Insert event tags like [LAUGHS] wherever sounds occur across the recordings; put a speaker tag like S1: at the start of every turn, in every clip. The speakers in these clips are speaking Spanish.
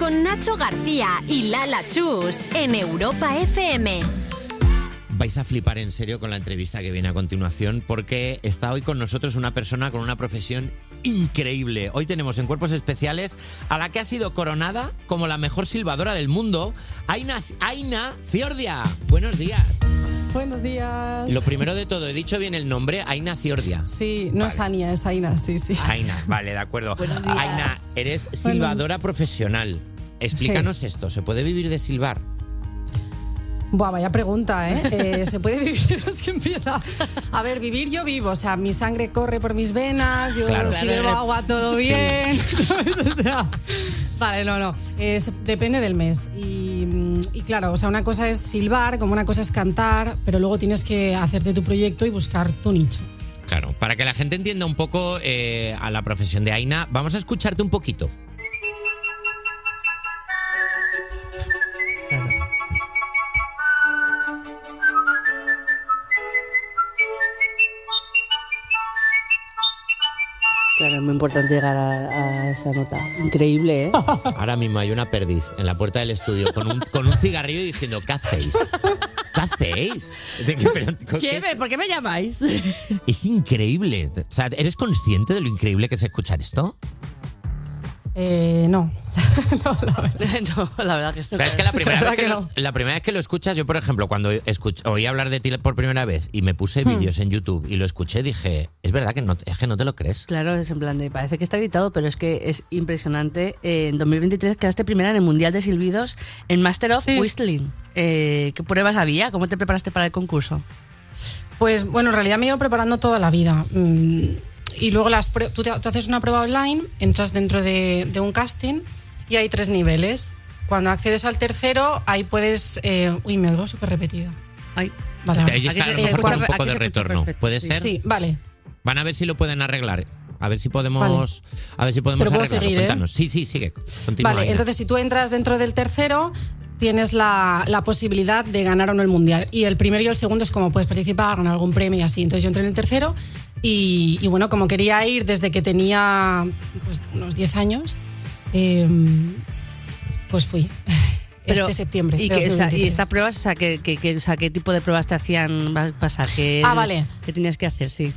S1: con Nacho García y Lala Chus en Europa FM.
S2: Vais a flipar en serio con la entrevista que viene a continuación porque está hoy con nosotros una persona con una profesión increíble. Hoy tenemos en Cuerpos Especiales a la que ha sido coronada como la mejor silbadora del mundo, Aina, Aina Ciordia. Buenos días.
S3: Buenos días.
S2: Lo primero de todo, he dicho bien el nombre, Aina Ciordia.
S3: Sí, no es Ania, es Aina, sí, sí.
S2: Aina, vale, de acuerdo. Aina, eres silbadora profesional. Explícanos esto, ¿se puede vivir de silbar?
S3: Buah, vaya pregunta, ¿eh? [LAUGHS] Eh, ¿Se puede vivir? [LAUGHS] Es que empieza. A ver, vivir yo vivo, o sea, mi sangre corre por mis venas, yo
S2: Claro.
S3: si
S2: Claro.
S3: bebo agua todo bien. [LAUGHS] ¿sabes? O sea, vale, no, no. Es- depende del mes. Y, mm, y claro, o sea, una cosa es silbar, como una cosa es cantar, pero luego tienes que hacerte tu proyecto y buscar tu nicho.
S2: Claro, para que la gente entienda un poco eh, a la profesión de Aina, vamos a escucharte un poquito.
S4: Muy importante llegar a, a esa nota. Increíble, ¿eh? [LAUGHS]
S2: Ahora mismo hay una perdiz en la puerta del estudio con un, con un cigarrillo diciendo, ¿qué hacéis? ¿Qué hacéis? De que- pero-
S4: ¿Qué? [LAUGHS]
S2: es,
S4: ¿Por qué me llamáis?
S2: es increíble. O sea, ¿eres consciente de lo increíble que es escuchar esto?
S3: Eh, no. [LAUGHS] [LAUGHS]
S4: no, la verdad que no.
S2: Pero es que [LAUGHS] la primera,
S3: verdad
S2: vez que
S3: que
S2: lo,
S3: no.
S2: la primera vez que lo escuchas, yo por ejemplo, cuando escuch- oí hablar de ti por primera vez y me puse
S3: Hmm.
S2: vídeos en YouTube y lo escuché, dije, es verdad que no, es que no te lo crees.
S4: Claro, es en plan de, parece que está editado, pero es que es impresionante. Eh, en 2023 quedaste primera en el Mundial de Silbidos en Master of
S3: Sí.
S4: Whistling. Eh, ¿Qué pruebas había? ¿Cómo te preparaste para el concurso?
S3: Pues bueno, en realidad me he ido preparando toda la vida. Mm, Y luego las tú, te, tú haces una prueba online, entras dentro de, de un casting y hay tres niveles. Cuando accedes al tercero, ahí puedes... eh, uy, me oigo súper repetida.
S4: Ay,
S3: Vale,
S2: Ahí
S3: ahora.
S2: está, a lo mejor con un poco de retorno. ¿Puede
S4: sí.
S2: ser?
S3: Sí, vale.
S2: Van a ver si lo pueden arreglar. A ver si podemos, a ver si podemos
S3: Pero
S2: arreglarlo.
S3: seguir, ¿eh?
S2: Cuéntanos. Sí, sí, sigue. Continúa.
S3: Vale, entonces si tú entras dentro del tercero, tienes la, la posibilidad de ganar o no el mundial. Y el primero y el segundo es como puedes participar, ganar algún premio y así. Entonces yo entré en el tercero y, y bueno, como quería ir desde que tenía pues, unos 10 años, eh, pues fui. [LAUGHS]
S4: Pero-
S3: este septiembre.
S4: ¿Y, que, o sea,
S3: 2023.
S4: y estas pruebas, o sea, ¿qué, qué, qué- o sea, ¿qué tipo de pruebas te hacían pasar? ¿Qué,
S3: Ah, vale.
S4: ¿Qué tenías que hacer? Sí.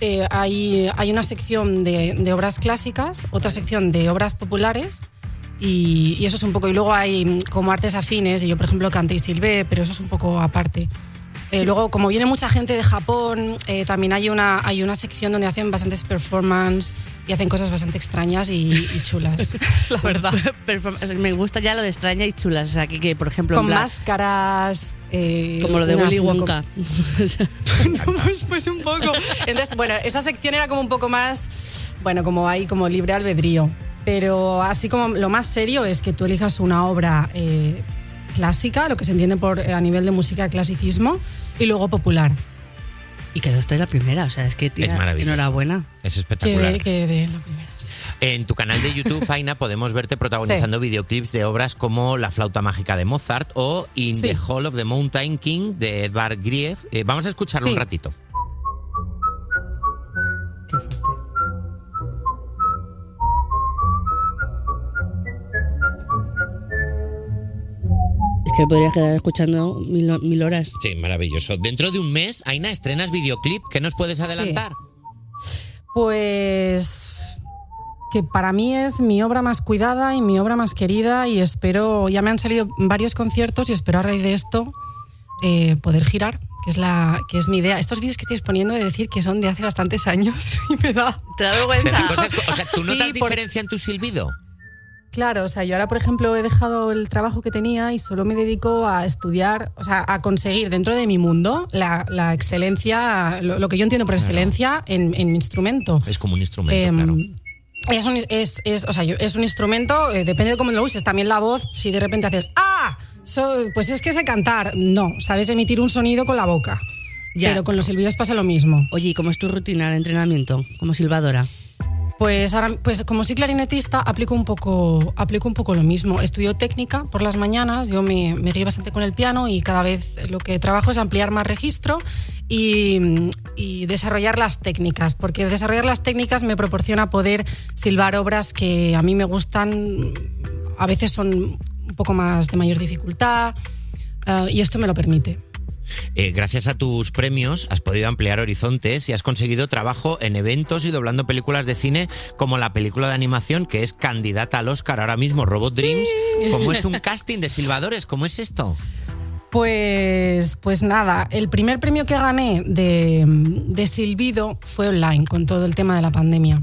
S3: Eh, hay, hay una sección de, de obras clásicas, otra sección de obras populares. Y, y eso es un poco. Y luego hay mm, como artes afines, y yo, por ejemplo, canté y silbé, pero eso es un poco aparte. Eh, luego, como viene mucha gente de Japón, eh, también hay una, hay una sección donde hacen bastantes performance y hacen cosas bastante extrañas y, y chulas, [LAUGHS] la verdad. [LAUGHS]
S4: Me gusta ya lo de extraña y chulas. O sea, que, que, por ejemplo,
S3: Con máscaras. eh,
S4: como lo de Willy Wonka. [LAUGHS]
S3: No, pues, pues un poco. Entonces, bueno, esa sección era como un poco más, bueno, como hay como libre albedrío. Pero así como lo más serio es que tú elijas una obra eh, clásica, lo que se entiende por eh, a nivel de música clasicismo, y luego popular.
S4: Y quedó esta la primera. O sea, es que tía,
S2: Es maravilloso.
S4: enhorabuena.
S2: Es espectacular.
S3: Que, que de la primera. sí.
S2: En tu canal de YouTube, [LAUGHS] Aina, podemos verte protagonizando videoclips de obras como La flauta mágica de Mozart o In
S3: Sí.
S2: the Hall of the Mountain King de Edvard Grieg. Eh, vamos a escucharlo
S3: Sí.
S2: un ratito.
S4: Que me podrías quedar escuchando mil, mil horas.
S2: Sí, maravilloso. Dentro de un mes, Aina, estrenas videoclip. ¿Qué nos puedes adelantar?
S3: Pues que para mí es mi obra más cuidada y mi obra más querida y espero, ya me han salido varios conciertos y espero a raíz de esto eh, poder girar, que es, la, que es mi idea. Estos vídeos que estáis poniendo de decir que son de hace bastantes años [LAUGHS] y me da...
S4: ¿Te da vergüenza?
S2: cosas- o sea, ¿tú
S3: Sí,
S2: notas
S3: por-
S2: diferencia en tu silbido?
S3: Claro, o sea, yo ahora, por ejemplo, he dejado el trabajo que tenía y solo me dedico a estudiar, o sea, a conseguir dentro de mi mundo la, la excelencia, lo, lo que yo entiendo por excelencia en, en mi instrumento.
S2: Es como un instrumento,
S3: Em,
S2: claro.
S3: Es un, es, es- o sea, yo- es un instrumento, eh, depende de cómo lo uses. También la voz, si de repente haces ¡Ah! So- pues es que sé cantar. No, sabes emitir un sonido con la boca.
S4: Ya.
S3: Pero con los silbidos pasa lo mismo.
S4: Oye, ¿y cómo es tu rutina de entrenamiento como silbadora?
S3: Pues ahora, pues como soy clarinetista, aplico un poco, aplico un poco lo mismo. Estudio técnica por las mañanas, yo me, me bastante con el piano y cada vez lo que trabajo es ampliar más registro y, y desarrollar las técnicas, porque desarrollar las técnicas me proporciona poder silbar obras que a mí me gustan a veces son un poco más de mayor dificultad eh, y esto me lo permite.
S2: Eh, gracias a tus premios has podido ampliar horizontes y has conseguido trabajo en eventos y doblando películas de cine como la película de animación que es candidata al Oscar ahora mismo, Robot Dreams. ¿Cómo es un casting de silbadores? ¿Cómo es esto?
S3: Pues, pues nada, el primer premio que gané de, de silbido fue online con todo el tema de la pandemia.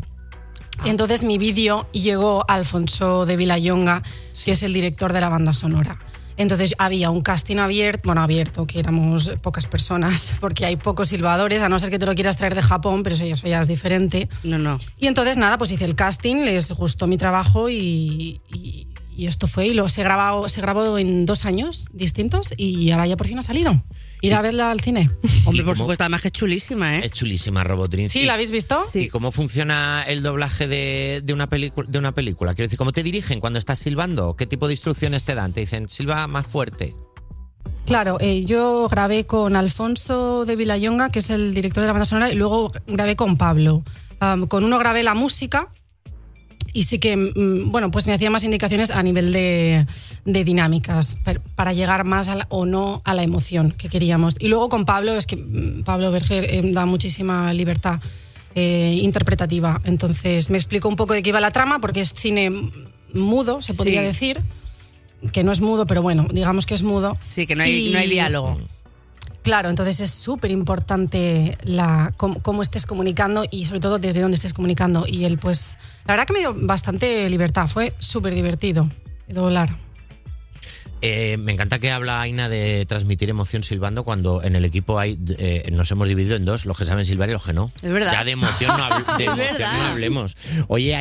S3: Y entonces mi vídeo llegó a Alfonso de Villayonga, que es el director de la banda sonora. Entonces había un casting abierto, bueno, abierto, que éramos pocas personas, [LAUGHS] porque hay pocos silbadores, a no ser que te lo quieras traer de Japón, pero eso ya, eso ya es diferente.
S4: No, no.
S3: Y entonces nada, pues hice el casting, les gustó mi trabajo y, y- y esto fue, y lo se grabó, se grabó en dos años distintos y ahora ya por fin ha salido. Ir a verla al cine.
S4: Hombre,
S2: ¿Y
S4: por
S2: cómo?
S4: supuesto, además que es chulísima, ¿eh?
S2: Es chulísima Robot Dreams.
S3: Sí,
S2: ¿Y-
S3: ¿la habéis visto?
S2: ¿Y cómo funciona el doblaje de, de una película, de una película? Quiero decir, ¿cómo te dirigen cuando estás silbando? ¿Qué tipo de instrucciones te dan? Te dicen, silba más fuerte.
S3: Claro, eh, yo grabé con Alfonso de Villayonga, que es el director de la banda sonora, y luego grabé con Pablo. Con uno grabé la música y sí que, mm, bueno, pues me hacía más indicaciones a nivel de, de dinámicas para llegar más la- o no a la emoción que queríamos. Y luego con Pablo, es que mm, Pablo Berger eh, da muchísima libertad eh, interpretativa. Entonces me explicó un poco de qué iba la trama, porque es cine mudo, se podría
S4: Sí.
S3: decir que no es mudo, pero bueno, digamos que es mudo.
S4: Sí, que no hay,
S3: Y-
S4: no hay diálogo.
S3: Claro, entonces es súper importante la, cómo, cómo estés comunicando y sobre todo desde dónde estés comunicando. Y él, pues, la verdad que me dio bastante libertad, fue súper divertido doblar.
S2: Eh, me encanta que habla Aina de transmitir emoción silbando cuando en el equipo hay eh, nos hemos dividido en dos, los que saben silbar y los que no.
S4: Es verdad.
S2: Ya de emoción no, hable- [LAUGHS] de emoción no hablemos. Oye,